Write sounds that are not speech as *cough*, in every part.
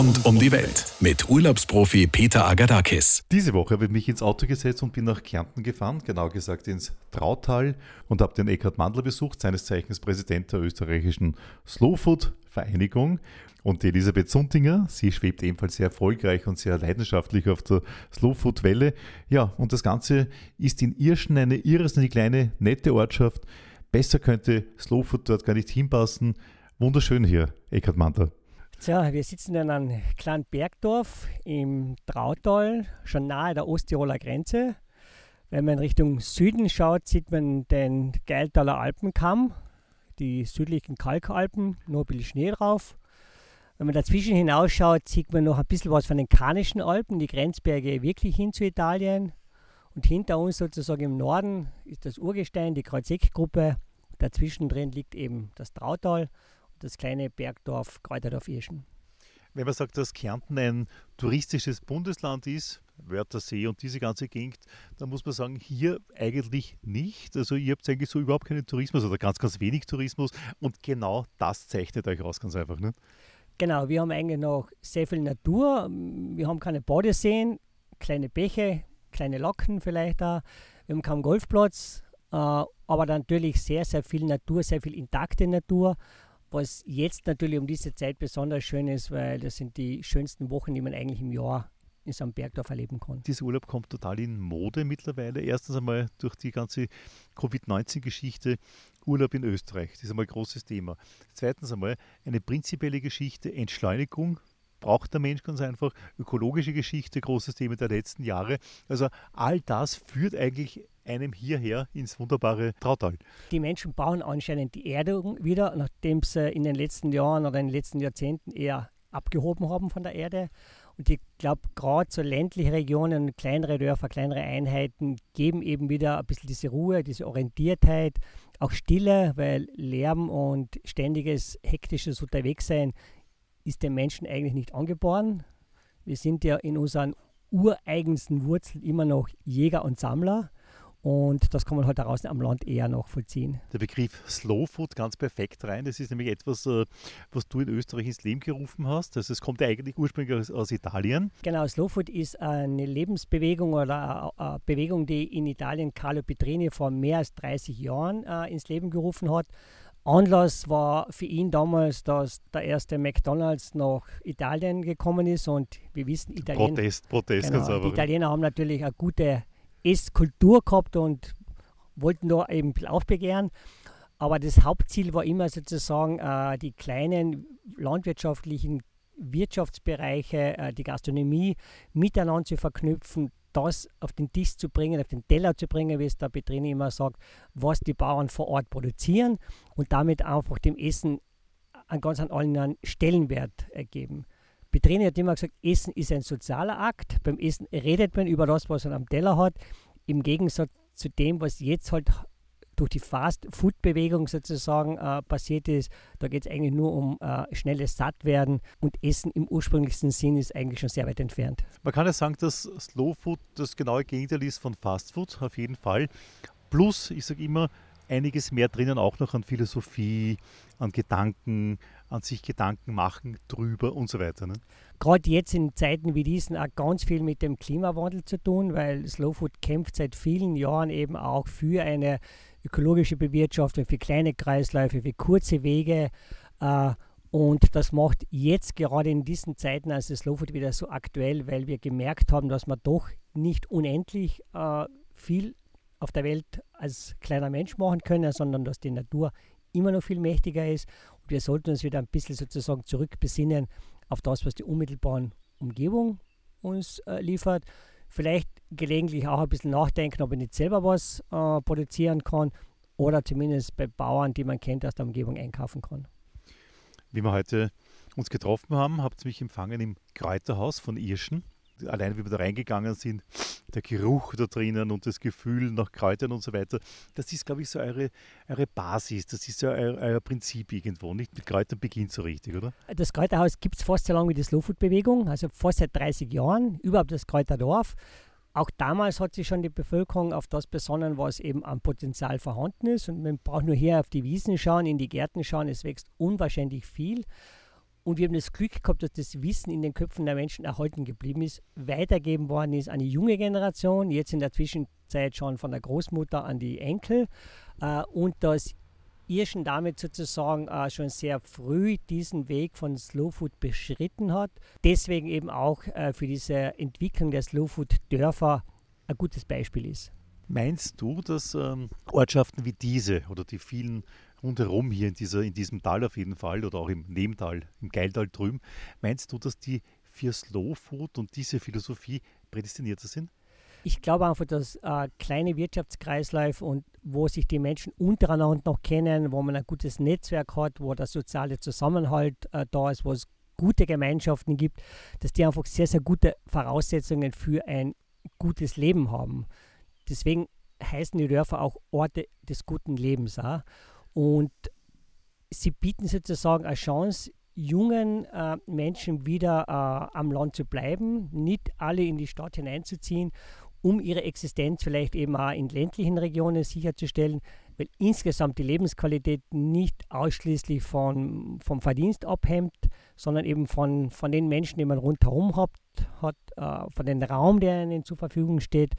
Rund um die Welt mit Urlaubsprofi Peter Agadakis. Diese Woche habe ich mich ins Auto gesetzt und bin nach Kärnten gefahren, genau gesagt ins Trautal und habe den Eckhard Mandler besucht, seines Zeichens Präsident der österreichischen Slowfood Vereinigung. Und die Elisabeth Suntinger, sie schwebt ebenfalls sehr erfolgreich und sehr leidenschaftlich auf der Slowfood-Welle. Ja, und das Ganze ist in Irschen eine irrsinnig kleine, nette Ortschaft. Besser könnte Slowfood dort gar nicht hinpassen. Wunderschön hier, Eckhard Mandler. Tja, wir sitzen in einem kleinen Bergdorf im Trautal, schon nahe der Osttiroler Grenze. Wenn man Richtung Süden schaut, sieht man den Geiltaler Alpenkamm, die südlichen Kalkalpen, nur ein bisschen Schnee drauf. Wenn man dazwischen hinausschaut, sieht man noch ein bisschen was von den Kanischen Alpen, die Grenzberge wirklich hin zu Italien. Und hinter uns sozusagen im Norden ist das Urgestein, die Kreuzeck-Gruppe. Dazwischen drin liegt eben das Trautal das kleine Bergdorf Kräuterdorf-Irschen. Wenn man sagt, dass Kärnten ein touristisches Bundesland ist, Wörthersee und diese ganze Gegend, dann muss man sagen, hier eigentlich nicht. Also ihr habt eigentlich so überhaupt keinen Tourismus oder ganz, ganz wenig Tourismus und genau das zeichnet euch aus, ganz einfach. Ne? Genau, wir haben eigentlich noch sehr viel Natur. Wir haben keine Badeseen, kleine Bäche, kleine Locken vielleicht da. Wir haben keinen Golfplatz, äh, aber natürlich sehr, sehr viel Natur, sehr viel intakte Natur was jetzt natürlich um diese Zeit besonders schön ist, weil das sind die schönsten Wochen, die man eigentlich im Jahr in so einem Bergdorf erleben kann. Dieser Urlaub kommt total in Mode mittlerweile. Erstens einmal durch die ganze Covid-19-Geschichte Urlaub in Österreich. Das ist einmal ein großes Thema. Zweitens einmal eine prinzipielle Geschichte, Entschleunigung, braucht der Mensch ganz einfach. Ökologische Geschichte, großes Thema der letzten Jahre. Also all das führt eigentlich einem hierher ins wunderbare Trautal. Die Menschen bauen anscheinend die Erdung wieder, nachdem sie in den letzten Jahren oder in den letzten Jahrzehnten eher abgehoben haben von der Erde. Und ich glaube, gerade so ländliche Regionen, kleinere Dörfer, kleinere Einheiten geben eben wieder ein bisschen diese Ruhe, diese Orientiertheit, auch Stille, weil Lärm und ständiges hektisches Unterwegssein ist dem Menschen eigentlich nicht angeboren. Wir sind ja in unseren ureigensten Wurzeln immer noch Jäger und Sammler. Und das kann man halt draußen am Land eher noch vollziehen. Der Begriff Slow Food ganz perfekt rein. Das ist nämlich etwas, äh, was du in Österreich ins Leben gerufen hast. Also es kommt ja eigentlich ursprünglich aus, aus Italien. Genau, Slow Food ist eine Lebensbewegung oder eine Bewegung, die in Italien Carlo Petrini vor mehr als 30 Jahren äh, ins Leben gerufen hat. Anlass war für ihn damals, dass der erste McDonalds nach Italien gekommen ist und wir wissen, Italien, Protest, Protest, genau, Die Italiener haben natürlich eine gute Esskultur gehabt und wollten da eben aufbegehren. Aber das Hauptziel war immer sozusagen, äh, die kleinen landwirtschaftlichen Wirtschaftsbereiche, äh, die Gastronomie miteinander zu verknüpfen, das auf den Tisch zu bringen, auf den Teller zu bringen, wie es der Petrini immer sagt, was die Bauern vor Ort produzieren und damit einfach dem Essen einen ganz anderen Stellenwert geben. Petrini hat immer gesagt, Essen ist ein sozialer Akt. Beim Essen redet man über das, was man am Teller hat. Im Gegensatz zu dem, was jetzt halt durch die Fast-Food-Bewegung sozusagen äh, passiert ist. Da geht es eigentlich nur um äh, schnelles Sattwerden und Essen im ursprünglichsten Sinn ist eigentlich schon sehr weit entfernt. Man kann ja sagen, dass Slow Food das genaue Gegenteil ist von Fast Food, auf jeden Fall. Plus, ich sage immer, einiges mehr drinnen auch noch an Philosophie, an Gedanken, an sich Gedanken machen drüber und so weiter. Ne? Gerade jetzt in Zeiten wie diesen auch ganz viel mit dem Klimawandel zu tun, weil Slow Food kämpft seit vielen Jahren eben auch für eine ökologische Bewirtschaftung, für kleine Kreisläufe, für kurze Wege. Äh, und das macht jetzt gerade in diesen Zeiten als Slow Food wieder so aktuell, weil wir gemerkt haben, dass man doch nicht unendlich äh, viel auf der Welt als kleiner Mensch machen können, sondern dass die Natur immer noch viel mächtiger ist. Und wir sollten uns wieder ein bisschen sozusagen zurückbesinnen auf das, was die unmittelbaren Umgebung uns äh, liefert. Vielleicht gelegentlich auch ein bisschen nachdenken, ob ich nicht selber was äh, produzieren kann oder zumindest bei Bauern, die man kennt, aus der Umgebung einkaufen kann. Wie wir heute uns getroffen haben, habt ihr mich empfangen im Kräuterhaus von Irschen allein wie wir da reingegangen sind, der Geruch da drinnen und das Gefühl nach Kräutern und so weiter, das ist, glaube ich, so eure, eure Basis, das ist ja euer, euer Prinzip irgendwo. Nicht mit Kräutern beginnt so richtig, oder? Das Kräuterhaus gibt es fast so lange wie die Slow-Food-Bewegung, also fast seit 30 Jahren, überhaupt das Kräuterdorf. Auch damals hat sich schon die Bevölkerung auf das besonnen, was eben am Potenzial vorhanden ist. Und man braucht nur hier auf die Wiesen schauen, in die Gärten schauen, es wächst unwahrscheinlich viel. Und wir haben das Glück gehabt, dass das Wissen in den Köpfen der Menschen erhalten geblieben ist, weitergeben worden ist an die junge Generation, jetzt in der Zwischenzeit schon von der Großmutter an die Enkel. Äh, und dass ihr schon damit sozusagen äh, schon sehr früh diesen Weg von Slow Food beschritten hat. Deswegen eben auch äh, für diese Entwicklung der Slow Food Dörfer ein gutes Beispiel ist. Meinst du, dass ähm, Ortschaften wie diese oder die vielen rundherum hier in, dieser, in diesem Tal auf jeden Fall oder auch im Nebental, im Geiltal drüben, meinst du, dass die für Slow Food und diese Philosophie prädestinierter sind? Ich glaube einfach, dass äh, kleine Wirtschaftskreisläufe und wo sich die Menschen untereinander noch kennen, wo man ein gutes Netzwerk hat, wo der soziale Zusammenhalt äh, da ist, wo es gute Gemeinschaften gibt, dass die einfach sehr, sehr gute Voraussetzungen für ein gutes Leben haben. Deswegen heißen die Dörfer auch Orte des guten Lebens. Auch. Und sie bieten sozusagen eine Chance, jungen äh, Menschen wieder äh, am Land zu bleiben, nicht alle in die Stadt hineinzuziehen, um ihre Existenz vielleicht eben auch in ländlichen Regionen sicherzustellen, weil insgesamt die Lebensqualität nicht ausschließlich von, vom Verdienst abhängt, sondern eben von, von den Menschen, die man rundherum hat, hat äh, von dem Raum, der ihnen zur Verfügung steht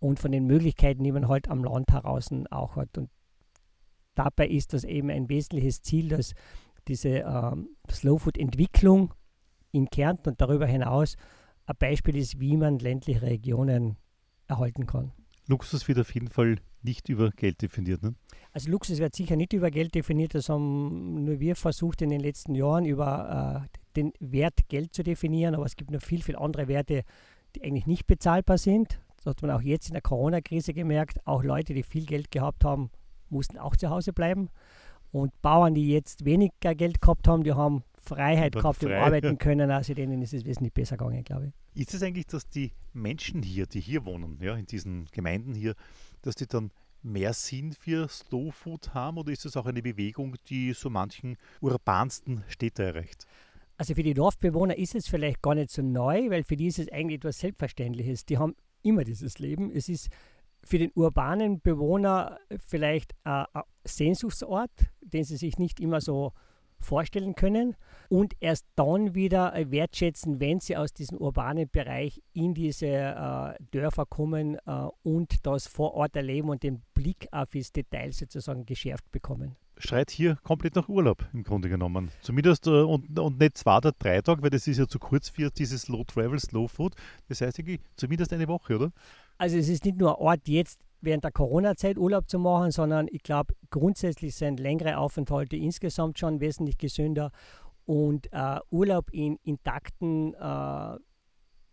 und von den Möglichkeiten, die man halt am Land heraus auch hat. Und dabei ist das eben ein wesentliches Ziel, dass diese ähm, Slow-Food-Entwicklung in Kärnten und darüber hinaus ein Beispiel ist, wie man ländliche Regionen erhalten kann. Luxus wird auf jeden Fall nicht über Geld definiert. Ne? Also Luxus wird sicher nicht über Geld definiert, das haben nur wir versucht in den letzten Jahren über äh, den Wert Geld zu definieren, aber es gibt noch viel, viel andere Werte, die eigentlich nicht bezahlbar sind. Das hat man auch jetzt in der Corona-Krise gemerkt. Auch Leute, die viel Geld gehabt haben, mussten auch zu Hause bleiben. Und Bauern, die jetzt weniger Geld gehabt haben, die haben Freiheit gehabt frei. und arbeiten können. Also denen ist es wesentlich besser gegangen, glaube ich. Ist es eigentlich, dass die Menschen hier, die hier wohnen, ja, in diesen Gemeinden hier, dass die dann mehr Sinn für Slow Food haben oder ist es auch eine Bewegung, die so manchen urbansten Städte erreicht? Also für die Dorfbewohner ist es vielleicht gar nicht so neu, weil für die ist es eigentlich etwas Selbstverständliches. Die haben immer dieses Leben. Es ist für den urbanen Bewohner vielleicht ein Sehnsuchtsort, den sie sich nicht immer so vorstellen können und erst dann wieder wertschätzen, wenn sie aus diesem urbanen Bereich in diese äh, Dörfer kommen äh, und das vor Ort erleben und den Blick auf das Detail sozusagen geschärft bekommen. Schreit hier komplett nach Urlaub im Grunde genommen. Zumindest äh, und, und nicht zwei oder drei Tage, weil das ist ja zu kurz für dieses Slow Travel, Slow Food. Das heißt zumindest eine Woche, oder? Also es ist nicht nur Ort jetzt während der Corona-Zeit Urlaub zu machen, sondern ich glaube, grundsätzlich sind längere Aufenthalte insgesamt schon wesentlich gesünder und äh, Urlaub in intakten äh,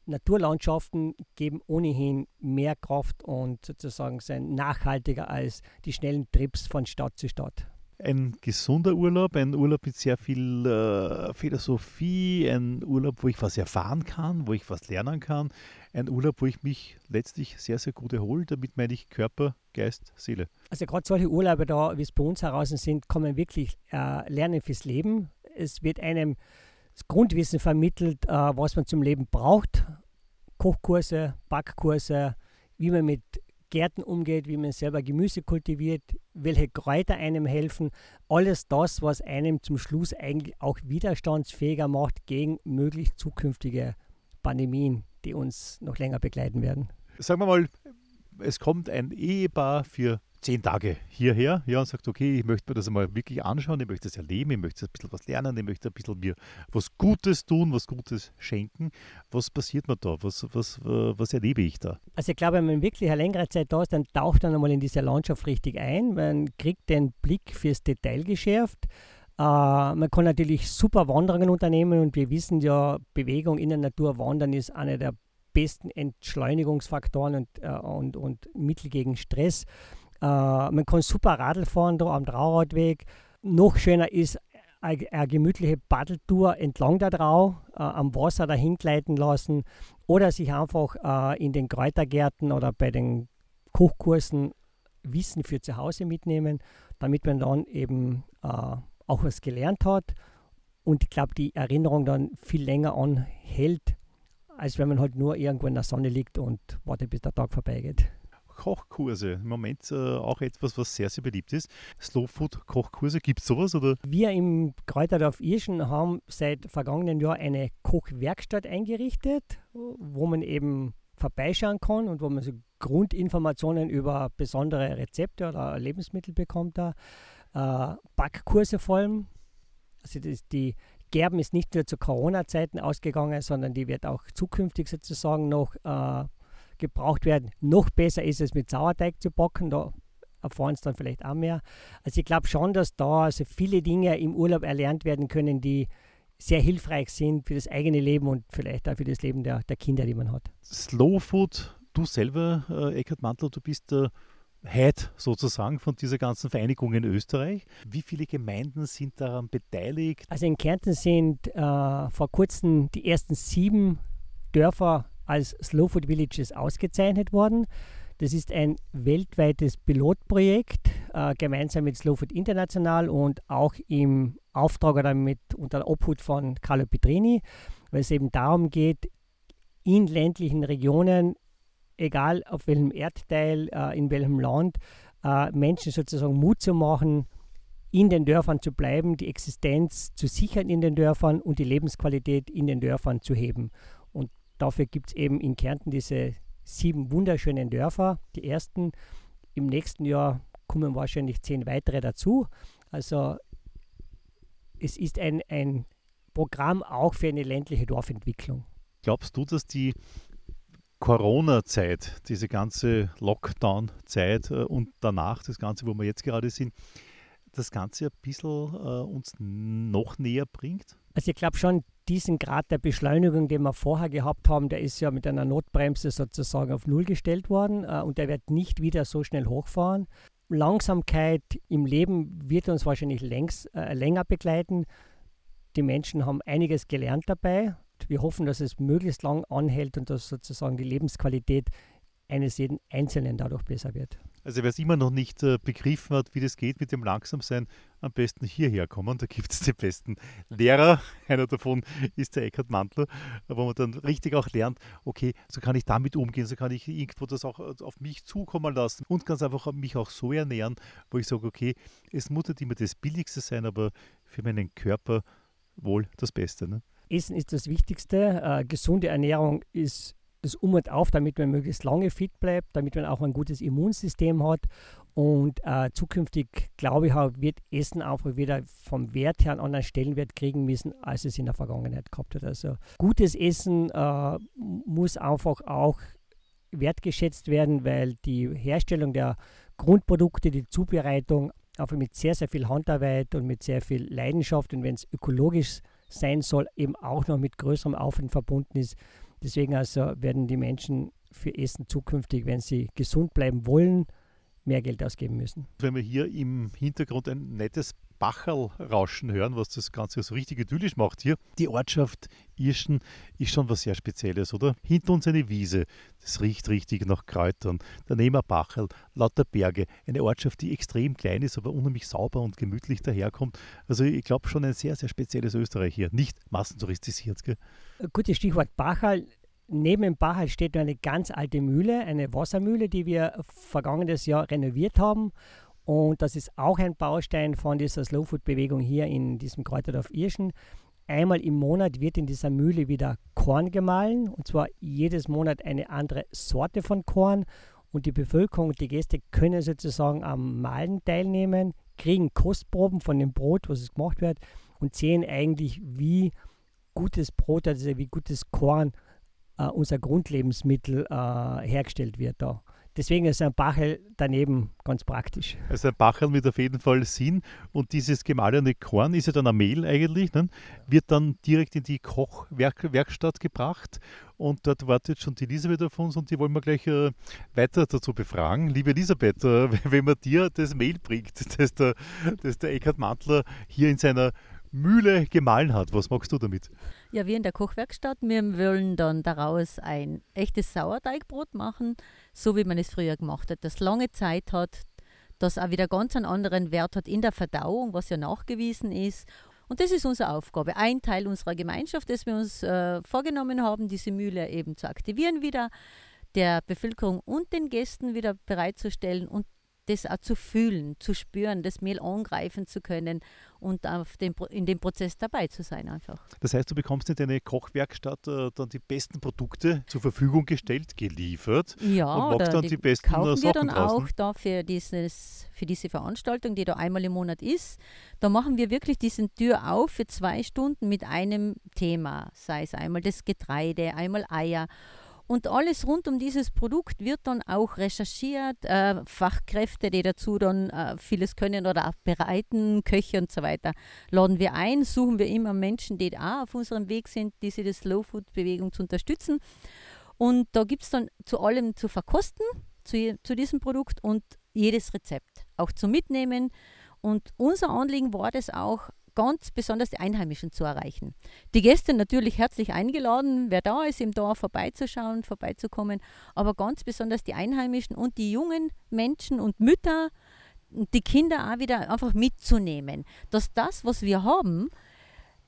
Naturlandschaften geben ohnehin mehr Kraft und sozusagen sind nachhaltiger als die schnellen Trips von Stadt zu Stadt. Ein gesunder Urlaub, ein Urlaub mit sehr viel äh, Philosophie, ein Urlaub, wo ich was erfahren kann, wo ich was lernen kann, ein Urlaub, wo ich mich letztlich sehr, sehr gut erhole. Damit meine ich Körper, Geist, Seele. Also gerade solche Urlaube da, wie es bei uns heraus sind, kann man wirklich äh, lernen fürs Leben. Es wird einem das Grundwissen vermittelt, äh, was man zum Leben braucht. Kochkurse, Backkurse, wie man mit Gärten umgeht, wie man selber Gemüse kultiviert, welche Kräuter einem helfen. Alles das, was einem zum Schluss eigentlich auch widerstandsfähiger macht gegen möglich zukünftige Pandemien, die uns noch länger begleiten werden. Sagen wir mal, es kommt ein Ehepaar für zehn Tage hierher ja, und sagt, okay, ich möchte mir das einmal wirklich anschauen, ich möchte das erleben, ich möchte ein bisschen was lernen, ich möchte ein bisschen mir was Gutes tun, was Gutes schenken. Was passiert mir da? Was, was, was erlebe ich da? Also ich glaube, wenn man wirklich eine längere Zeit da ist, dann taucht man einmal in diese Landschaft richtig ein. Man kriegt den Blick fürs Detail geschärft. Uh, man kann natürlich super Wanderungen unternehmen und wir wissen ja, Bewegung in der Natur, Wandern ist einer der besten Entschleunigungsfaktoren und, uh, und, und Mittel gegen Stress. Äh, man kann super Radl fahren da am Trauradweg. Noch schöner ist eine, eine gemütliche Paddeltour entlang der Trau, äh, am Wasser dahin gleiten lassen oder sich einfach äh, in den Kräutergärten oder bei den Kochkursen Wissen für zu Hause mitnehmen, damit man dann eben äh, auch was gelernt hat und ich glaube, die Erinnerung dann viel länger anhält, als wenn man halt nur irgendwo in der Sonne liegt und wartet, bis der Tag vorbeigeht. Kochkurse. Im Moment äh, auch etwas, was sehr, sehr beliebt ist. Slow Food Kochkurse, gibt es sowas? Oder? Wir im Kräuterdorf Irschen haben seit vergangenen Jahr eine Kochwerkstatt eingerichtet, wo man eben vorbeischauen kann und wo man so Grundinformationen über besondere Rezepte oder Lebensmittel bekommt. Da. Äh, Backkurse vor allem. Also das, die Gerben ist nicht nur zu Corona-Zeiten ausgegangen, sondern die wird auch zukünftig sozusagen noch äh, gebraucht werden. Noch besser ist es mit Sauerteig zu backen, da erfahren es dann vielleicht auch mehr. Also ich glaube schon, dass da also viele Dinge im Urlaub erlernt werden können, die sehr hilfreich sind für das eigene Leben und vielleicht auch für das Leben der, der Kinder, die man hat. Slow Food, du selber, äh, Eckhard Mantel, du bist der Head sozusagen von dieser ganzen Vereinigung in Österreich. Wie viele Gemeinden sind daran beteiligt? Also in Kärnten sind äh, vor kurzem die ersten sieben Dörfer als Slow Food Villages ausgezeichnet worden. Das ist ein weltweites Pilotprojekt, äh, gemeinsam mit Slow Food International und auch im Auftrag oder mit unter der Obhut von Carlo Petrini, weil es eben darum geht, in ländlichen Regionen, egal auf welchem Erdteil, äh, in welchem Land, äh, Menschen sozusagen Mut zu machen, in den Dörfern zu bleiben, die Existenz zu sichern in den Dörfern und die Lebensqualität in den Dörfern zu heben. Und dafür gibt es eben in Kärnten diese sieben wunderschönen Dörfer. Die ersten im nächsten Jahr kommen wahrscheinlich zehn weitere dazu. Also es ist ein, ein Programm auch für eine ländliche Dorfentwicklung. Glaubst du, dass die Corona-Zeit, diese ganze Lockdown-Zeit äh, und danach, das Ganze, wo wir jetzt gerade sind, das Ganze ein bisschen äh, uns noch näher bringt? Also ich glaube schon, diesen Grad der Beschleunigung, den wir vorher gehabt haben, der ist ja mit einer Notbremse sozusagen auf Null gestellt worden äh, und der wird nicht wieder so schnell hochfahren. Langsamkeit im Leben wird uns wahrscheinlich längs, äh, länger begleiten. Die Menschen haben einiges gelernt dabei. Wir hoffen, dass es möglichst lang anhält und dass sozusagen die Lebensqualität eines jeden Einzelnen dadurch besser wird. Also wer es immer noch nicht äh, begriffen hat, wie das geht mit dem Langsamsein, am besten hierher kommen. Da gibt es die besten Lehrer. *laughs* Einer davon ist der Eckhard Mantler, wo man dann richtig auch lernt, okay, so kann ich damit umgehen, so kann ich irgendwo das auch äh, auf mich zukommen lassen und ganz einfach mich auch so ernähren, wo ich sage, okay, es muss nicht immer das Billigste sein, aber für meinen Körper wohl das Beste. Ne? Essen ist das Wichtigste. Äh, gesunde Ernährung ist das Um und Auf, damit man möglichst lange fit bleibt, damit man auch ein gutes Immunsystem hat. Und äh, zukünftig, glaube ich, wird Essen einfach wieder vom Wert her einen anderen Stellenwert kriegen müssen, als es in der Vergangenheit gehabt hat. Also gutes Essen äh, muss einfach auch wertgeschätzt werden, weil die Herstellung der Grundprodukte, die Zubereitung, einfach mit sehr, sehr viel Handarbeit und mit sehr viel Leidenschaft und wenn es ökologisch sein soll, eben auch noch mit größerem Aufwand verbunden ist, Deswegen also werden die Menschen für Essen zukünftig, wenn sie gesund bleiben wollen, mehr Geld ausgeben müssen. Wenn wir hier im Hintergrund ein nettes Bacherl rauschen hören, was das Ganze so richtig idyllisch macht hier. Die Ortschaft Irschen ist schon was sehr Spezielles, oder? Hinter uns eine Wiese, das riecht richtig nach Kräutern. Daneben ein Bacherl, lauter Berge. Eine Ortschaft, die extrem klein ist, aber unheimlich sauber und gemütlich daherkommt. Also ich glaube schon ein sehr, sehr spezielles Österreich hier. Nicht massentouristisiert. Gell? Gutes Stichwort Bacherl neben dem Bachal steht eine ganz alte Mühle, eine Wassermühle, die wir vergangenes Jahr renoviert haben. Und das ist auch ein Baustein von dieser Slow Food Bewegung hier in diesem Kräuterdorf Irschen. Einmal im Monat wird in dieser Mühle wieder Korn gemahlen und zwar jedes Monat eine andere Sorte von Korn. Und die Bevölkerung und die Gäste können sozusagen am Mahlen teilnehmen, kriegen Kostproben von dem Brot, was es gemacht wird und sehen eigentlich, wie gutes Brot, also wie gutes Korn äh, unser Grundlebensmittel äh, hergestellt wird da. Deswegen ist ein Bachel daneben ganz praktisch. Also ein Bachel mit auf jeden Fall Sinn. Und dieses gemahlene Korn ist ja dann ein Mehl eigentlich, ne? wird dann direkt in die Kochwerkstatt gebracht. Und dort wartet schon die Elisabeth auf uns und die wollen wir gleich äh, weiter dazu befragen. Liebe Elisabeth, äh, *laughs* wenn man dir das Mehl bringt, *laughs* das der, das der Eckhard Mantler hier in seiner Mühle gemahlen hat. Was machst du damit? Ja, wir in der Kochwerkstatt, wir wollen dann daraus ein echtes Sauerteigbrot machen, so wie man es früher gemacht hat, das lange Zeit hat, das auch wieder ganz einen anderen Wert hat in der Verdauung, was ja nachgewiesen ist. Und das ist unsere Aufgabe. Ein Teil unserer Gemeinschaft, das wir uns äh, vorgenommen haben, diese Mühle eben zu aktivieren wieder der Bevölkerung und den Gästen wieder bereitzustellen und das auch zu fühlen, zu spüren, das Mehl angreifen zu können und auf dem, in dem Prozess dabei zu sein einfach. Das heißt, du bekommst in deine Kochwerkstatt äh, dann die besten Produkte zur Verfügung gestellt, geliefert ja, und machst dann die, die besten kaufen Sachen wir dann draußen. auch da für, dieses, für diese Veranstaltung, die da einmal im Monat ist. Da machen wir wirklich diesen Tür auf für zwei Stunden mit einem Thema, sei es einmal das Getreide, einmal Eier und alles rund um dieses Produkt wird dann auch recherchiert. Äh, Fachkräfte, die dazu dann äh, vieles können oder auch bereiten, Köche und so weiter, laden wir ein, suchen wir immer Menschen, die auch auf unserem Weg sind, diese Slow Food Bewegung zu unterstützen. Und da gibt es dann zu allem zu verkosten, zu, zu diesem Produkt und jedes Rezept auch zu mitnehmen. Und unser Anliegen war das auch, ganz besonders die Einheimischen zu erreichen. Die Gäste natürlich herzlich eingeladen, wer da ist, im Dorf vorbeizuschauen, vorbeizukommen, aber ganz besonders die Einheimischen und die jungen Menschen und Mütter, die Kinder auch wieder einfach mitzunehmen, dass das, was wir haben,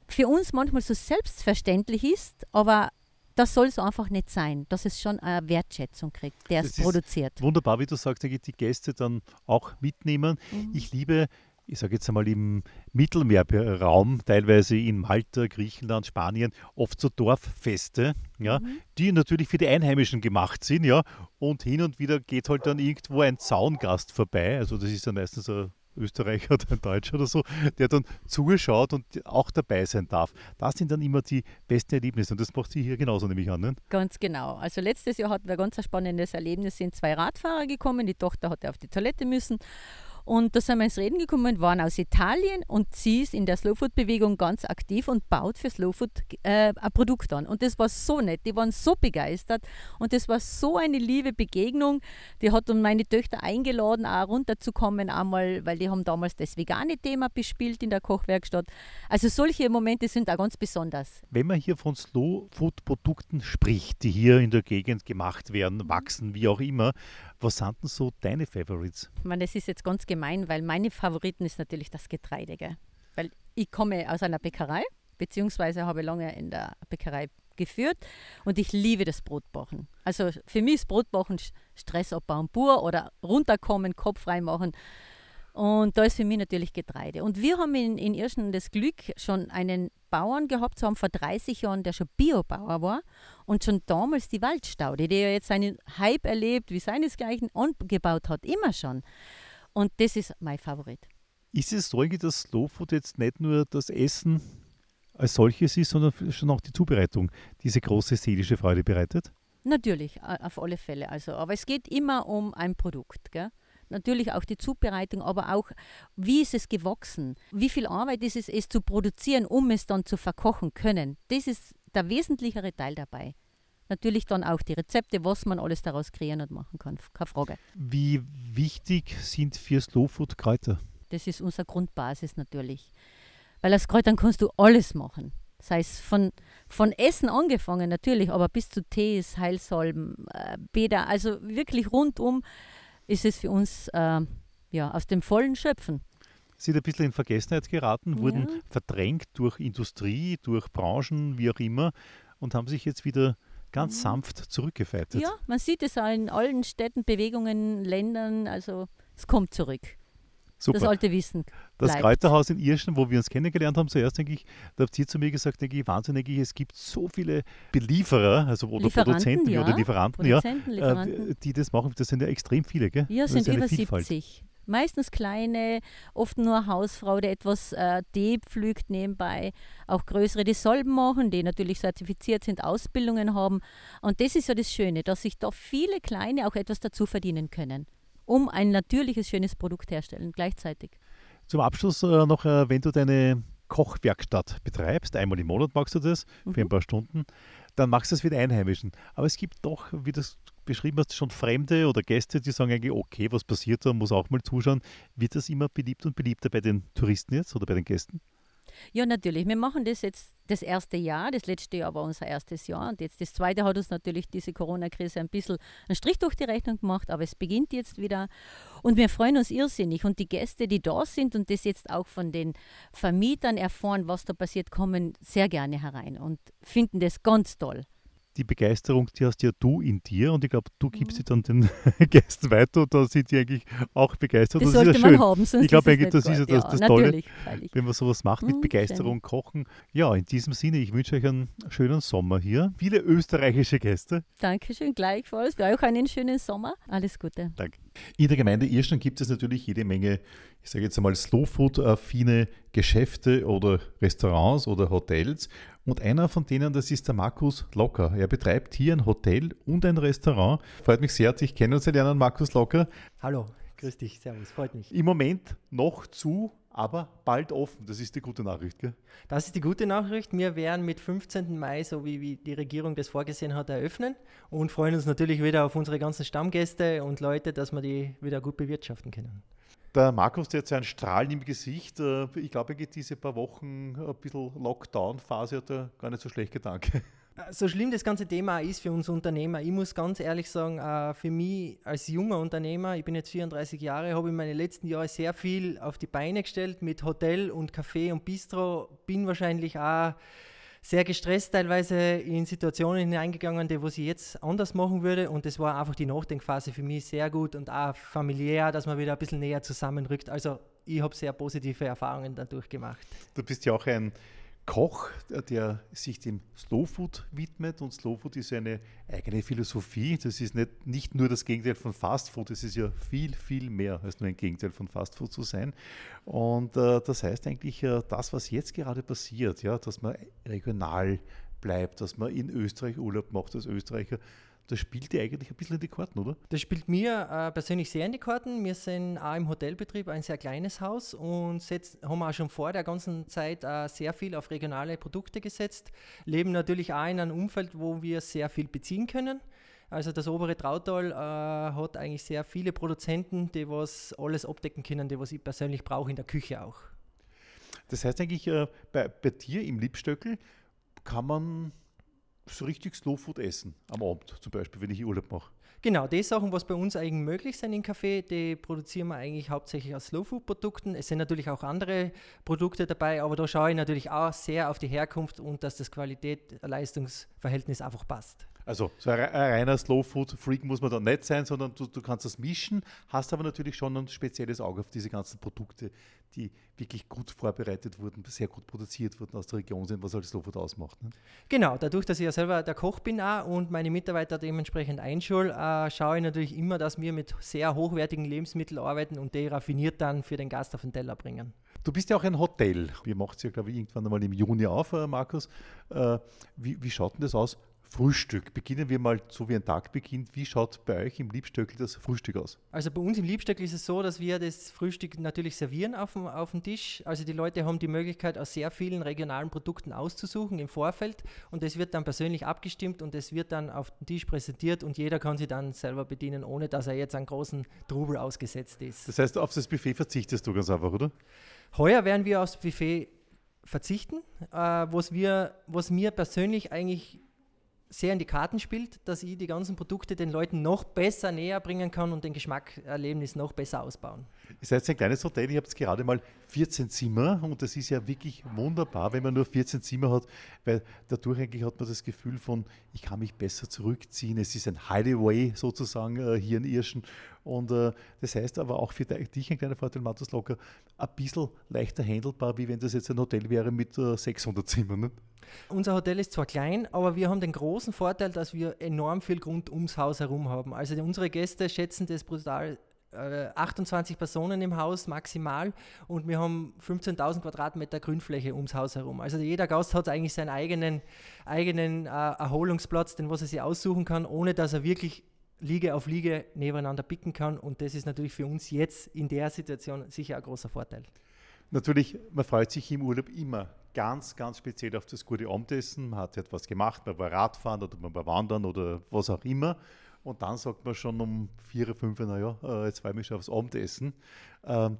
für uns manchmal so selbstverständlich ist, aber das soll so einfach nicht sein, dass es schon eine Wertschätzung kriegt, der es produziert. Wunderbar, wie du sagst, die Gäste dann auch mitnehmen. Mhm. Ich liebe ich sage jetzt einmal im Mittelmeerraum, teilweise in Malta, Griechenland, Spanien, oft so Dorffeste, ja, mhm. die natürlich für die Einheimischen gemacht sind, ja, und hin und wieder geht halt dann irgendwo ein Zaungast vorbei, also das ist ja meistens ein Österreicher oder ein Deutscher oder so, der dann zuschaut und auch dabei sein darf. Das sind dann immer die besten Erlebnisse und das macht sie hier genauso, nehme ich an. Ne? Ganz genau. Also letztes Jahr hatten wir ein ganz spannendes Erlebnis, sind zwei Radfahrer gekommen, die Tochter hatte auf die Toilette müssen und da sind wir ins Reden gekommen, waren aus Italien und sie ist in der Slowfood-Bewegung ganz aktiv und baut für Slowfood äh, ein Produkt an. Und das war so nett, die waren so begeistert und das war so eine liebe Begegnung. Die hat dann meine Töchter eingeladen, auch runterzukommen, einmal, weil die haben damals das vegane Thema bespielt in der Kochwerkstatt. Also solche Momente sind auch ganz besonders. Wenn man hier von Slowfood-Produkten spricht, die hier in der Gegend gemacht werden, wachsen, wie auch immer, was sind denn so deine Favorites? Ich meine, das ist jetzt ganz gemein, weil meine Favoriten ist natürlich das Getreide. Gell? Weil ich komme aus einer Bäckerei, beziehungsweise habe lange in der Bäckerei geführt und ich liebe das Brotbachen. Also für mich ist Brotbachen Stress abbauen pur oder runterkommen, Kopf frei machen. Und da ist für mich natürlich Getreide. Und wir haben in, in Irschen das Glück, schon einen Bauern gehabt zu haben vor 30 Jahren, der schon Biobauer war und schon damals die Waldstaude, die ja jetzt einen Hype erlebt, wie seinesgleichen angebaut hat, immer schon. Und das ist mein Favorit. Ist es solche, dass Slow Food jetzt nicht nur das Essen als solches ist, sondern schon auch die Zubereitung diese große seelische Freude bereitet? Natürlich, auf alle Fälle. Also, aber es geht immer um ein Produkt. Gell? Natürlich auch die Zubereitung, aber auch, wie ist es gewachsen? Wie viel Arbeit ist es, es zu produzieren, um es dann zu verkochen können? Das ist der wesentlichere Teil dabei. Natürlich dann auch die Rezepte, was man alles daraus kreieren und machen kann, keine Frage. Wie wichtig sind für Slowfood Kräuter? Das ist unsere Grundbasis natürlich. Weil aus Kräutern kannst du alles machen. Sei es von, von Essen angefangen natürlich, aber bis zu Tees, Heilsalben, äh, Bäder, also wirklich rundum ist es für uns äh, ja, aus dem vollen Schöpfen. Sind ein bisschen in Vergessenheit geraten, wurden ja. verdrängt durch Industrie, durch Branchen, wie auch immer, und haben sich jetzt wieder ganz ja. sanft zurückgefeitet. Ja, man sieht es auch in allen Städten, Bewegungen, Ländern, also es kommt zurück. Super. Das alte Wissen. Das bleibt. Kräuterhaus in Irschen, wo wir uns kennengelernt haben, zuerst denke ich, da habt ihr zu mir gesagt, denke ich, wahnsinnig, es gibt so viele Belieferer, also oder Produzenten ja. oder Lieferanten, Produzenten, ja, Lieferanten. die das machen. Das sind ja extrem viele, gell? Ja, sind über 70. Meistens kleine, oft nur Hausfrau, die etwas äh, Tee pflügt nebenbei. Auch größere, die Salben machen, die natürlich zertifiziert sind, Ausbildungen haben. Und das ist ja das Schöne, dass sich da viele Kleine auch etwas dazu verdienen können um ein natürliches, schönes Produkt herstellen gleichzeitig. Zum Abschluss äh, noch, äh, wenn du deine Kochwerkstatt betreibst, einmal im Monat machst du das mhm. für ein paar Stunden, dann machst du es mit Einheimischen. Aber es gibt doch, wie du es beschrieben hast, schon Fremde oder Gäste, die sagen eigentlich, okay, was passiert da, muss auch mal zuschauen. Wird das immer beliebt und beliebter bei den Touristen jetzt oder bei den Gästen? Ja, natürlich. Wir machen das jetzt das erste Jahr. Das letzte Jahr war unser erstes Jahr. Und jetzt das zweite hat uns natürlich diese Corona-Krise ein bisschen einen Strich durch die Rechnung gemacht. Aber es beginnt jetzt wieder. Und wir freuen uns irrsinnig. Und die Gäste, die da sind und das jetzt auch von den Vermietern erfahren, was da passiert, kommen sehr gerne herein und finden das ganz toll. Die Begeisterung, die hast ja du in dir und ich glaube, du gibst sie dann den *laughs* Gästen weiter und da sind die eigentlich auch begeistert. Das, das sollte ist man schön. haben, sonst ich glaube eigentlich, das ist ja das, das Tolle, natürlich, freilich. wenn man sowas macht mit Mhm, Begeisterung kochen. Ja, in diesem Sinne, ich wünsche euch einen schönen Sommer hier. Viele österreichische Gäste. Dankeschön, gleichfalls. Euch einen schönen Sommer. Alles Gute. Danke. In der Gemeinde Irschland gibt es natürlich jede Menge, ich sage jetzt einmal, Slowfood-affine Geschäfte oder Restaurants oder Hotels. Und einer von denen, das ist der Markus Locker. Er betreibt hier ein Hotel und ein Restaurant. Freut mich sehr, dich kennenzulernen, Markus Locker. Hallo, grüß dich, servus, freut mich. Im Moment noch zu, aber bald offen. Das ist die gute Nachricht. Gell? Das ist die gute Nachricht. Wir werden mit 15. Mai, so wie, wie die Regierung das vorgesehen hat, eröffnen und freuen uns natürlich wieder auf unsere ganzen Stammgäste und Leute, dass wir die wieder gut bewirtschaften können. Der Markus, der hat so ein Strahlen im Gesicht. Äh, Ich glaube, er geht diese paar Wochen ein bisschen Lockdown-Phase, hat er gar nicht so schlecht gedankt. So schlimm das ganze Thema ist für uns Unternehmer, ich muss ganz ehrlich sagen, äh, für mich als junger Unternehmer, ich bin jetzt 34 Jahre, habe ich meine letzten Jahre sehr viel auf die Beine gestellt mit Hotel und Café und Bistro, bin wahrscheinlich auch sehr gestresst teilweise in Situationen hineingegangen, die was ich jetzt anders machen würde und das war einfach die Nachdenkphase für mich sehr gut und auch familiär, dass man wieder ein bisschen näher zusammenrückt. Also ich habe sehr positive Erfahrungen dadurch gemacht. Du bist ja auch ein Koch, der sich dem Slowfood widmet und Slowfood ist eine eigene Philosophie. Das ist nicht, nicht nur das Gegenteil von Fastfood, es ist ja viel, viel mehr als nur ein Gegenteil von Fastfood zu sein. Und äh, das heißt eigentlich, äh, das, was jetzt gerade passiert, ja, dass man regional bleibt, dass man in Österreich Urlaub macht als Österreicher, das spielt dir eigentlich ein bisschen in die Karten, oder? Das spielt mir äh, persönlich sehr in die Karten. Wir sind auch im Hotelbetrieb ein sehr kleines Haus und setz, haben auch schon vor der ganzen Zeit äh, sehr viel auf regionale Produkte gesetzt. Leben natürlich auch in einem Umfeld, wo wir sehr viel beziehen können. Also das obere Trautal äh, hat eigentlich sehr viele Produzenten, die was alles abdecken können, die was ich persönlich brauche in der Küche auch. Das heißt eigentlich, äh, bei, bei dir im Liebstöckel kann man so richtig Slowfood essen, am Abend zum Beispiel, wenn ich Urlaub mache. Genau, die Sachen, was bei uns eigentlich möglich sind im Café, die produzieren wir eigentlich hauptsächlich aus Slowfood-Produkten. Es sind natürlich auch andere Produkte dabei, aber da schaue ich natürlich auch sehr auf die Herkunft und dass das Qualität-Leistungsverhältnis einfach passt. Also so ein, ein reiner Slowfood-Freak muss man da nicht sein, sondern du, du kannst das mischen, hast aber natürlich schon ein spezielles Auge auf diese ganzen Produkte, die wirklich gut vorbereitet wurden, sehr gut produziert wurden, aus der Region sind, was halt Slowfood ausmacht. Ne? Genau, dadurch, dass ich ja selber der Koch bin auch und meine Mitarbeiter dementsprechend einschule, äh, schaue ich natürlich immer, dass wir mit sehr hochwertigen Lebensmitteln arbeiten und die raffiniert dann für den Gast auf den Teller bringen. Du bist ja auch ein Hotel. Ihr macht es ja, glaube ich, irgendwann einmal im Juni auf, äh, Markus. Äh, wie, wie schaut denn das aus? Frühstück. Beginnen wir mal so wie ein Tag beginnt. Wie schaut bei euch im Liebstöckl das Frühstück aus? Also bei uns im Liebstöckl ist es so, dass wir das Frühstück natürlich servieren auf dem, auf dem Tisch. Also die Leute haben die Möglichkeit, aus sehr vielen regionalen Produkten auszusuchen im Vorfeld und das wird dann persönlich abgestimmt und es wird dann auf den Tisch präsentiert und jeder kann sich dann selber bedienen, ohne dass er jetzt einen großen Trubel ausgesetzt ist. Das heißt, auf das Buffet verzichtest du ganz einfach, oder? Heuer werden wir aufs Buffet verzichten, äh, was, wir, was mir persönlich eigentlich sehr in die Karten spielt, dass ich die ganzen Produkte den Leuten noch besser näher bringen kann und den Geschmackerlebnis noch besser ausbauen. Ihr seid ein kleines Hotel, ihr habt gerade mal 14 Zimmer und das ist ja wirklich wunderbar, wenn man nur 14 Zimmer hat, weil dadurch eigentlich hat man das Gefühl von, ich kann mich besser zurückziehen. Es ist ein Hideaway sozusagen äh, hier in Irschen und äh, das heißt aber auch für dich ein kleiner Vorteil, Matthias Locker, ein bisschen leichter handelbar, wie wenn das jetzt ein Hotel wäre mit äh, 600 Zimmern. Ne? Unser Hotel ist zwar klein, aber wir haben den großen Vorteil, dass wir enorm viel Grund ums Haus herum haben. Also unsere Gäste schätzen das brutal. Äh, 28 Personen im Haus maximal und wir haben 15.000 Quadratmeter Grünfläche ums Haus herum. Also jeder Gast hat eigentlich seinen eigenen, eigenen äh, Erholungsplatz, den was er sich aussuchen kann, ohne dass er wirklich Liege auf Liege nebeneinander picken kann. Und das ist natürlich für uns jetzt in der Situation sicher ein großer Vorteil. Natürlich, man freut sich im Urlaub immer ganz, ganz speziell auf das gute Abendessen. Man hat etwas gemacht, man war Radfahren oder man war Wandern oder was auch immer. Und dann sagt man schon um vier, fünf, naja, äh, jetzt freue ich mich schon aufs Abendessen. Ähm,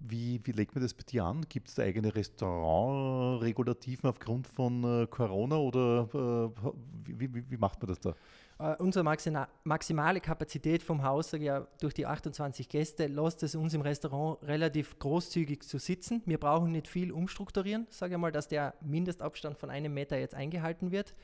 wie, wie legt man das bei dir an? Gibt es da eigene Restaurantregulativen aufgrund von äh, Corona oder äh, wie, wie, wie, macht man das da? Uh, unsere maxima maximale Kapazität vom Haus, ja, durch die 28 Gäste, lässt es uns im Restaurant relativ großzügig zu sitzen. Wir brauchen nicht viel umstrukturieren, sage ich mal, dass der Mindestabstand von einem Meter jetzt eingehalten wird.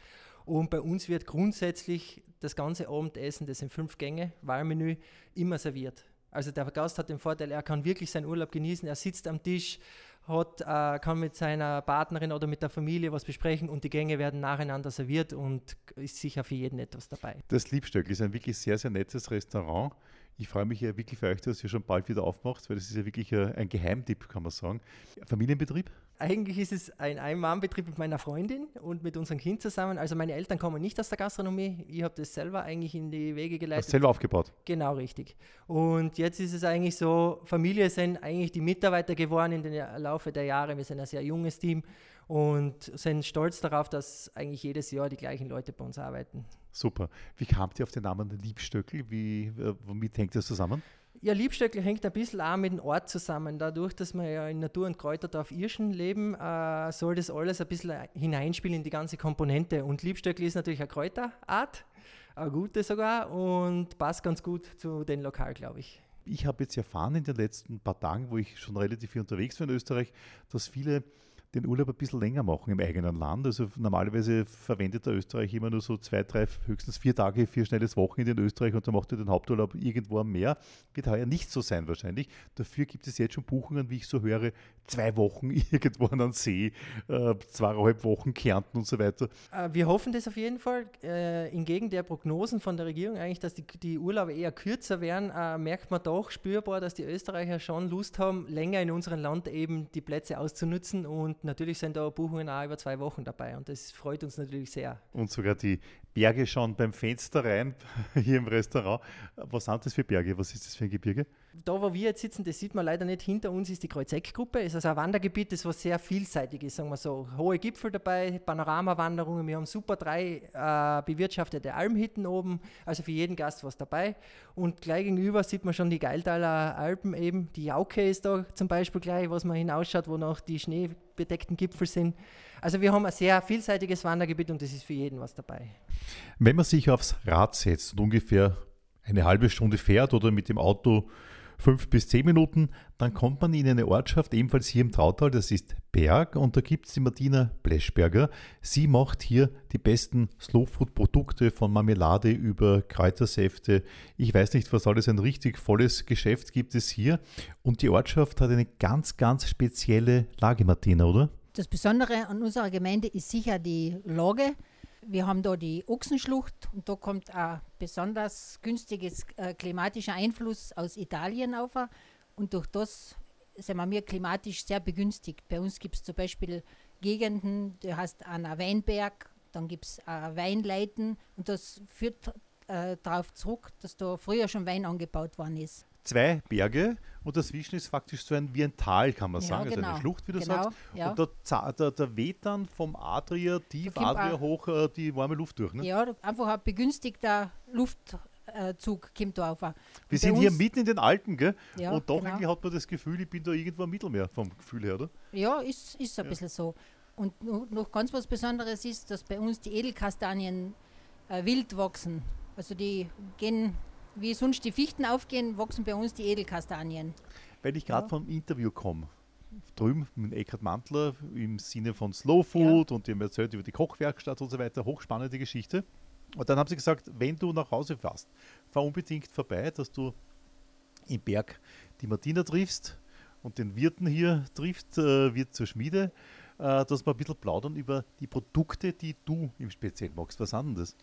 Und bei uns wird grundsätzlich das ganze Abendessen, das sind fünf Gänge, Wahlmenü, immer serviert. Also der Gast hat den Vorteil, er kann wirklich seinen Urlaub genießen, er sitzt am Tisch, hat, äh, kann mit seiner Partnerin oder mit der Familie was besprechen und die Gänge werden nacheinander serviert und ist sicher für jeden etwas dabei. Das Liebstöckl ist ein wirklich sehr, sehr nettes Restaurant. Ich freue mich ja wirklich für euch, dass ihr schon bald wieder aufmacht, weil das ist ja wirklich ein Geheimtipp, kann man sagen. Familienbetrieb? Eigentlich ist es ein Ein-Mann-Betrieb mit meiner Freundin und mit unserem Kind zusammen. Also meine Eltern kommen nicht aus der Gastronomie. Ich habe das selber eigentlich in die Wege geleitet. Hast selber aufgebaut? Genau, richtig. Und jetzt ist es eigentlich so, Familie sind eigentlich die Mitarbeiter geworden in den Laufe der Jahre. Wir sind ein sehr junges Team und sind stolz darauf, dass eigentlich jedes Jahr die gleichen Leute bei uns arbeiten. Super. Wie kamt ihr auf den Namen Liebstöckel? Wie, äh, womit hängt das zusammen? Ja, Liebstöckel hängt ein bisschen auch mit dem Ort zusammen. Dadurch, dass wir ja in Natur- und Kräuterdorf Irschen leben, äh, soll das alles ein bisschen hineinspielen in die ganze Komponente. Und Liebstöckel ist natürlich eine Kräuterart, eine gute sogar, und passt ganz gut zu dem Lokal, glaube ich. Ich habe jetzt erfahren in den letzten paar Tagen, wo ich schon relativ viel unterwegs war in Österreich, dass viele den Urlaub ein bisschen länger machen im eigenen Land. Also normalerweise verwendet der Österreich immer nur so zwei, drei, höchstens vier Tage, vier schnelles Wochenende in Österreich und dann macht er den Haupturlaub irgendwo am Meer. Wird heuer nicht so sein wahrscheinlich. Dafür gibt es jetzt schon Buchungen, wie ich so höre, zwei Wochen *laughs* irgendwo an den See, äh, zweieinhalb Wochen Kärnten und so weiter. Äh, wir hoffen das auf jeden Fall. Äh, hingegen der Prognosen von der Regierung eigentlich, dass die, die Urlaube eher kürzer werden, äh, merkt man doch spürbar, dass die Österreicher schon Lust haben, länger in unserem Land eben die Plätze auszunutzen und natürlich sind da Buchungen auch über zwei Wochen dabei und das freut uns natürlich sehr. Und sogar die Berge schauen beim Fenster rein, *laughs* hier im Restaurant. Was sind das für Berge? Was ist das für ein Gebirge? Da, wo wir jetzt sitzen, das sieht man leider nicht. Hinter uns ist die Kreuzeck-Gruppe. Es ist also ein Wandergebiet, das was sehr vielseitig ist, sagen wir so. Hohe Gipfel dabei, Panoramawanderungen. Wir haben super drei äh, bewirtschaftete Almhitten oben, also für jeden Gast was dabei. Und gleich gegenüber sieht man schon die Geiltaler Alpen eben. Die Jauke ist da zum Beispiel gleich, was man hinausschaut, wo noch die schneebedeckten Gipfel sind. Also wir haben ein sehr vielseitiges Wandergebiet und das ist für jeden was dabei. Wenn man sich aufs Rad setzt und ungefähr eine halbe Stunde fährt oder mit dem Auto fünf bis zehn Minuten, dann kommt man in eine Ortschaft, ebenfalls hier im Trautal, das ist Berg und da gibt es die Martina Bleschberger. Sie macht hier die besten Slowfood-Produkte von Marmelade über Kräutersäfte. Ich weiß nicht, was alles, ein richtig volles Geschäft gibt es hier und die Ortschaft hat eine ganz, ganz spezielle Lage, Martina, oder? Das Besondere an unserer Gemeinde ist sicher die Lage. Wir haben da die Ochsenschlucht und da kommt ein besonders günstiges äh, klimatischer Einfluss aus Italien auf. Und durch das sind wir klimatisch sehr begünstigt. Bei uns gibt es zum Beispiel Gegenden, du hast einen Weinberg, dann gibt es Weinleiten und das führt äh, darauf zurück, dass da früher schon Wein angebaut worden ist zwei Berge und dazwischen ist faktisch so ein wie ein Tal, kann man ja, sagen, genau. also eine genau. Schlucht, wie du genau, sagst. Ja. Und da, da, da, weht dann vom Adria, tief Adria hoch äh, die warme Luft durch. Ne? Ja, einfach ein begünstigter Luftzug kommt da auf. Wir sind hier mitten in den Alpen, gell? Ja, und doch genau. irgendwie hat man das Gefühl, ich bin da irgendwo im Mittelmeer vom Gefühl her, oder? Ja, ist, ist ein ja. bisschen so. Und noch ganz was Besonderes ist, dass bei uns die Edelkastanien äh, wild wachsen. Also die gehen wie sonst die Fichten aufgehen, wachsen bei uns die Edelkastanien. Weil ich gerade ja. vom Interview komme, drüben mit Eckhard Mantler im Sinne von Slow Food ja. und die haben erzählt über die Kochwerkstatt und so weiter, hochspannende Geschichte. Und dann haben sie gesagt, wenn du nach Hause fährst, fahr unbedingt vorbei, dass du im Berg die Martina triffst und den Wirten hier trifft, äh, Wirt zur Schmiede, äh, dass wir ein bisschen plaudern über die Produkte, die du im Speziellen magst. Was sind denn das?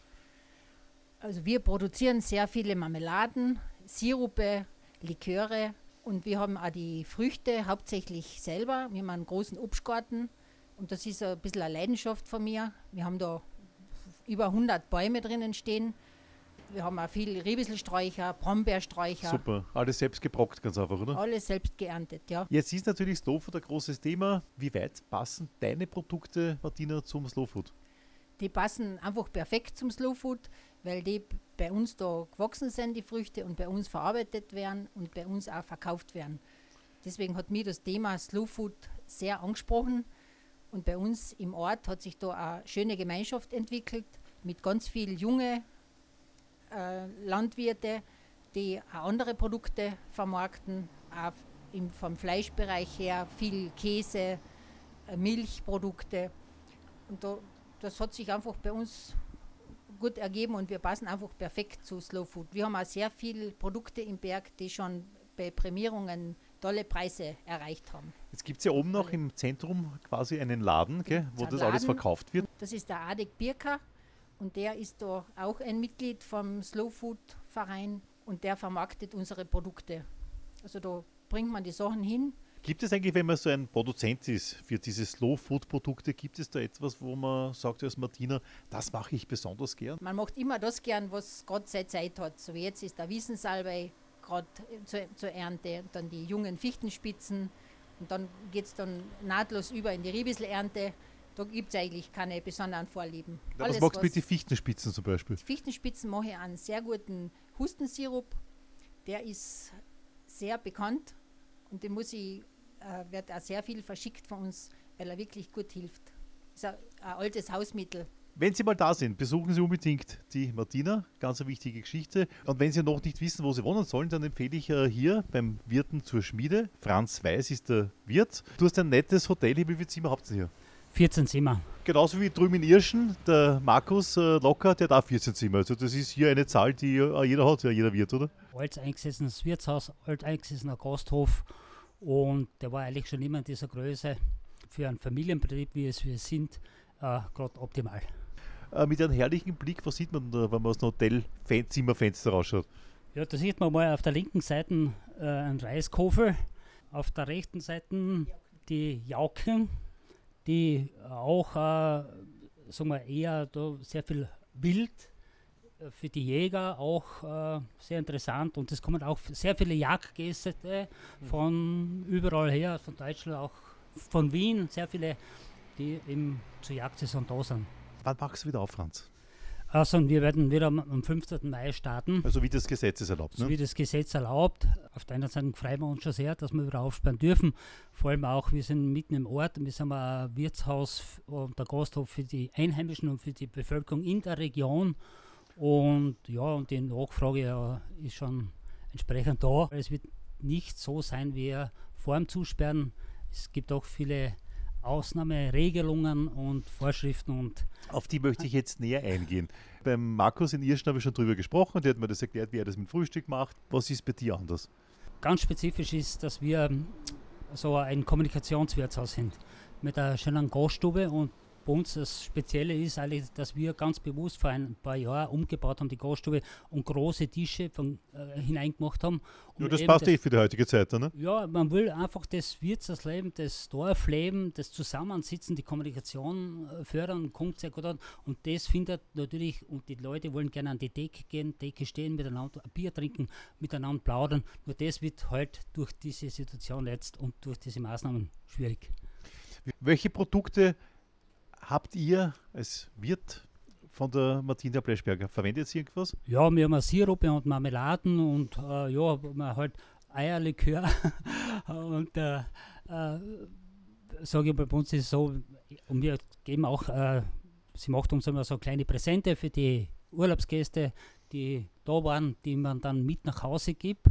Also wir produzieren sehr viele Marmeladen, Sirupe, Liköre und wir haben auch die Früchte hauptsächlich selber. Wir haben einen großen Obstgarten und das ist ein bisschen eine Leidenschaft von mir. Wir haben da über 100 Bäume drinnen stehen. Wir haben auch viel Riebesselsträucher, Brombeersträucher. Super, alles selbst gebrockt, ganz einfach, oder? Alles selbst geerntet, ja. Jetzt ist natürlich Slowfood ein großes Thema. Wie weit passen deine Produkte, Martina, zum Slowfood? Die passen einfach perfekt zum Slowfood weil die bei uns da gewachsen sind, die Früchte, und bei uns verarbeitet werden und bei uns auch verkauft werden. Deswegen hat mir das Thema Slow Food sehr angesprochen. Und bei uns im Ort hat sich da eine schöne Gemeinschaft entwickelt mit ganz vielen jungen äh, Landwirte, die auch andere Produkte vermarkten, auch im, vom Fleischbereich her viel Käse, äh, Milchprodukte. Und da, das hat sich einfach bei uns gut ergeben und wir passen einfach perfekt zu Slow Food. Wir haben auch sehr viele Produkte im Berg, die schon bei Prämierungen tolle Preise erreicht haben. Jetzt gibt es ja oben noch im Zentrum quasi einen Laden, gell, wo das Laden, alles verkauft wird. Das ist der Adek Birker und der ist da auch ein Mitglied vom Slow Food Verein und der vermarktet unsere Produkte. Also da bringt man die Sachen hin. Gibt es eigentlich, wenn man so ein Produzent ist für diese Slow Food Produkte, gibt es da etwas, wo man sagt als Martina, das mache ich besonders gern? Man macht immer das gern, was gerade seine Zeit hat. So wie jetzt ist der Wiesensalbei gerade zur, zur Ernte, dann die jungen Fichtenspitzen und dann geht es dann nahtlos über in die Riebisselernte. Da gibt es eigentlich keine besonderen Vorlieben. Ja, was magst du mit den Fichtenspitzen zum Beispiel? Die Fichtenspitzen mache ich einen sehr guten Hustensirup. Der ist sehr bekannt und den muss ich, äh, wird auch sehr viel verschickt von uns, weil er wirklich gut hilft. Ist ein, ein altes Hausmittel. Wenn Sie mal da sind, besuchen Sie unbedingt die Martina, ganz eine wichtige Geschichte. Und wenn Sie noch nicht wissen, wo Sie wohnen sollen, dann empfehle ich äh, hier beim Wirten zur Schmiede. Franz Weiß ist der Wirt. Du hast ein nettes Hotel. Wie viele Zimmer habt ihr hier? 14 Zimmer. Genauso wie drüben in Irschen, der Markus äh, Locker, der hat auch 14 Zimmer. Also das ist hier eine Zahl, die äh, jeder hat, ja jeder Wirt, oder? Alt eingesessenes Wirtshaus, alt eingesessener Gasthof und der war eigentlich schon immer in dieser Größe für einen Familienbetrieb, wie es wir sind, äh, gerade optimal. Äh, mit einem herrlichen Blick, was sieht man da, wenn man aus dem Hotelzimmerfenster rausschaut? Ja, da sieht man mal auf der linken Seite äh, einen Reiskofel, auf der rechten Seite die Jauken, die auch äh, sagen wir, eher da sehr viel Wild für die Jäger auch äh, sehr interessant und es kommen auch sehr viele Jagdgäste von überall her, von Deutschland, auch von Wien, sehr viele, die im, zur Jagdsaison da sind. Wann machst du wieder auf, Franz? Also wir werden wieder am 15. Mai starten. Also wie das Gesetz es erlaubt. So Ne? wie das Gesetz erlaubt. Auf der einen Seite freuen wir uns schon sehr, dass wir wieder aufsperren dürfen. Vor allem auch, wir sind mitten im Ort. Wir sind ein Wirtshaus und der Gasthof für die Einheimischen und für die Bevölkerung in der Region. Und ja, und die Nachfrage ja, ist schon entsprechend da. Es wird nicht so sein wie vor dem Zusperren. Es gibt auch viele Ausnahmeregelungen und Vorschriften und Auf die möchte ich jetzt näher eingehen. Beim Markus in Irschen habe ich schon drüber gesprochen, der hat mir das erklärt, wie er das mit Frühstück macht. Was ist bei dir anders? ganz spezifisch ist, dass wir so ein Kommunikationswirtshaus sind mit einer schönen Gaststube und bei uns das Spezielle ist eigentlich, dass wir ganz bewusst vor ein paar Jahren umgebaut haben, die Gaststube und große Tische von, äh, hineingemacht haben. um Ja, das passt eh für die heutige Zeit, ne? ja, man will einfach das Wirtshausleben, das Dorfleben, das Zusammensitzen, die Kommunikation äh, fördern, kommt sehr gut an. Und das findet natürlich, und die Leute wollen gerne an die Decke gehen, Decke stehen, miteinander ein Bier trinken, miteinander plaudern. Nur das wird halt durch diese Situation jetzt und durch diese Maßnahmen schwierig. Welche Produkte habt ihr als Wirt von der Martina Bleschberger? Verwendet ihr irgendwas? Ja, wir haben Sirupe und Marmeladen und äh, ja, halt Eierlikör *laughs* und äh, äh, sage ich bei uns ist es so, und wir geben auch, äh, sie macht uns immer so kleine Präsente für die Urlaubsgäste, die da waren, die man dann mit nach Hause gibt.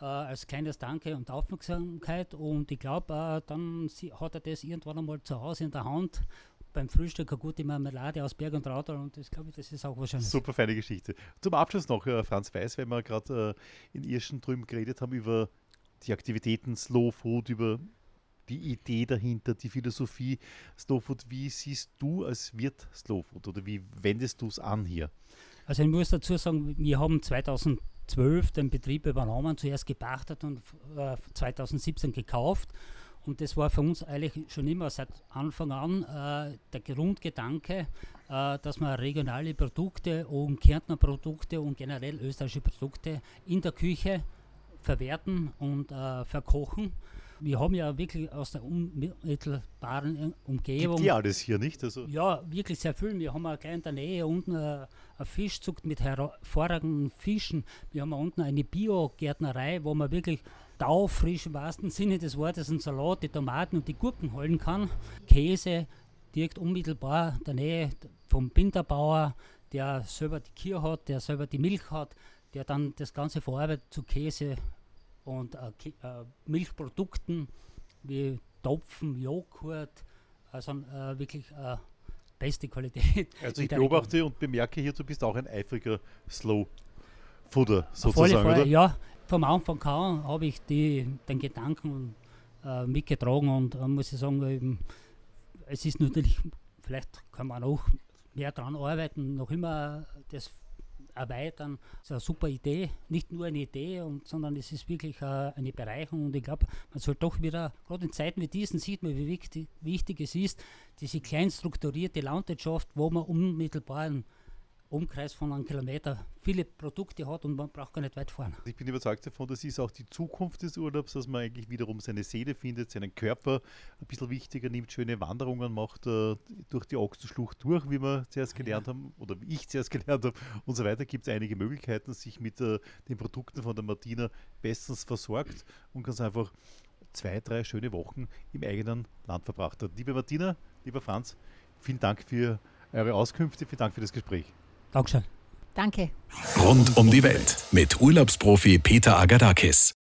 Äh, als kleines Danke und Aufmerksamkeit und ich glaube, äh, dann sie, hat er das irgendwann einmal zu Hause in der Hand beim Frühstück eine gute Marmelade aus Berg und Rautal und das glaube ich, das ist auch wahrscheinlich. Super feine Geschichte. Zum Abschluss noch, äh, Franz Weiß, weil wir gerade äh, in Irschen drüben geredet haben über die Aktivitäten Slow Food, über die Idee dahinter, die Philosophie Slow Food. Wie siehst du als Wirt Slow Food oder wie wendest du es an hier? Also ich muss dazu sagen, wir haben 2012 den Betrieb übernommen, zuerst gepachtet und äh, 2017 gekauft. Und das war für uns eigentlich schon immer seit Anfang an äh, der Grundgedanke, äh, dass man regionale Produkte und Kärntner Produkte und generell österreichische Produkte in der Küche verwerten und äh, verkochen. Wir haben ja wirklich aus der unmittelbaren Umgebung. Gibt ja alles hier, nicht? Also Ja, wirklich sehr viel. Wir haben auch gleich in der Nähe unten äh, eine Fischzucht mit hervorragenden Fischen. Wir haben unten eine Biogärtnerei, wo man wirklich taufrisch im wahrsten Sinne des Wortes einen Salat, die Tomaten und die Gurken holen kann. Käse direkt unmittelbar in der Nähe vom Binderbauer, der selber die Kühe hat, der selber die Milch hat, der dann das Ganze verarbeitet zu Käse und äh, äh, Milchprodukten wie Topfen, Joghurt, also äh, wirklich äh, beste Qualität. Also ich beobachte und bemerke hier, du bist auch ein eifriger Slow Fooder sozusagen, Fall, oder? Ja, vom Anfang an habe ich die, den Gedanken äh, mitgetragen und äh, muss ich sagen, eben, es ist natürlich, vielleicht kann man auch mehr daran arbeiten, noch immer das erweitern. Das ist eine super Idee, nicht nur eine Idee, und, sondern es ist wirklich äh, eine Bereicherung und ich glaube, man soll doch wieder, gerade in Zeiten wie diesen sieht man, wie wichtig, wichtig es ist, diese klein strukturierte Landwirtschaft, wo man unmittelbar einen Umkreis von einem Kilometer viele Produkte hat und man braucht gar nicht weit fahren. Ich bin überzeugt davon, das ist auch die Zukunft des Urlaubs, dass man eigentlich wiederum seine Seele findet, seinen Körper ein bisschen wichtiger nimmt, schöne Wanderungen macht äh, durch die Ochsenschlucht durch, wie wir zuerst gelernt haben oder wie ich zuerst *laughs* gelernt habe und so weiter. Gibt es einige Möglichkeiten, sich mit äh, den Produkten von der Martina bestens versorgt und ganz einfach zwei, drei schöne Wochen im eigenen Land verbracht hat. Liebe Martina, lieber Franz, vielen Dank für eure Auskünfte, vielen Dank für das Gespräch. Dankeschön. Danke. Rund um die Welt mit Urlaubsprofi Peter Agadakis.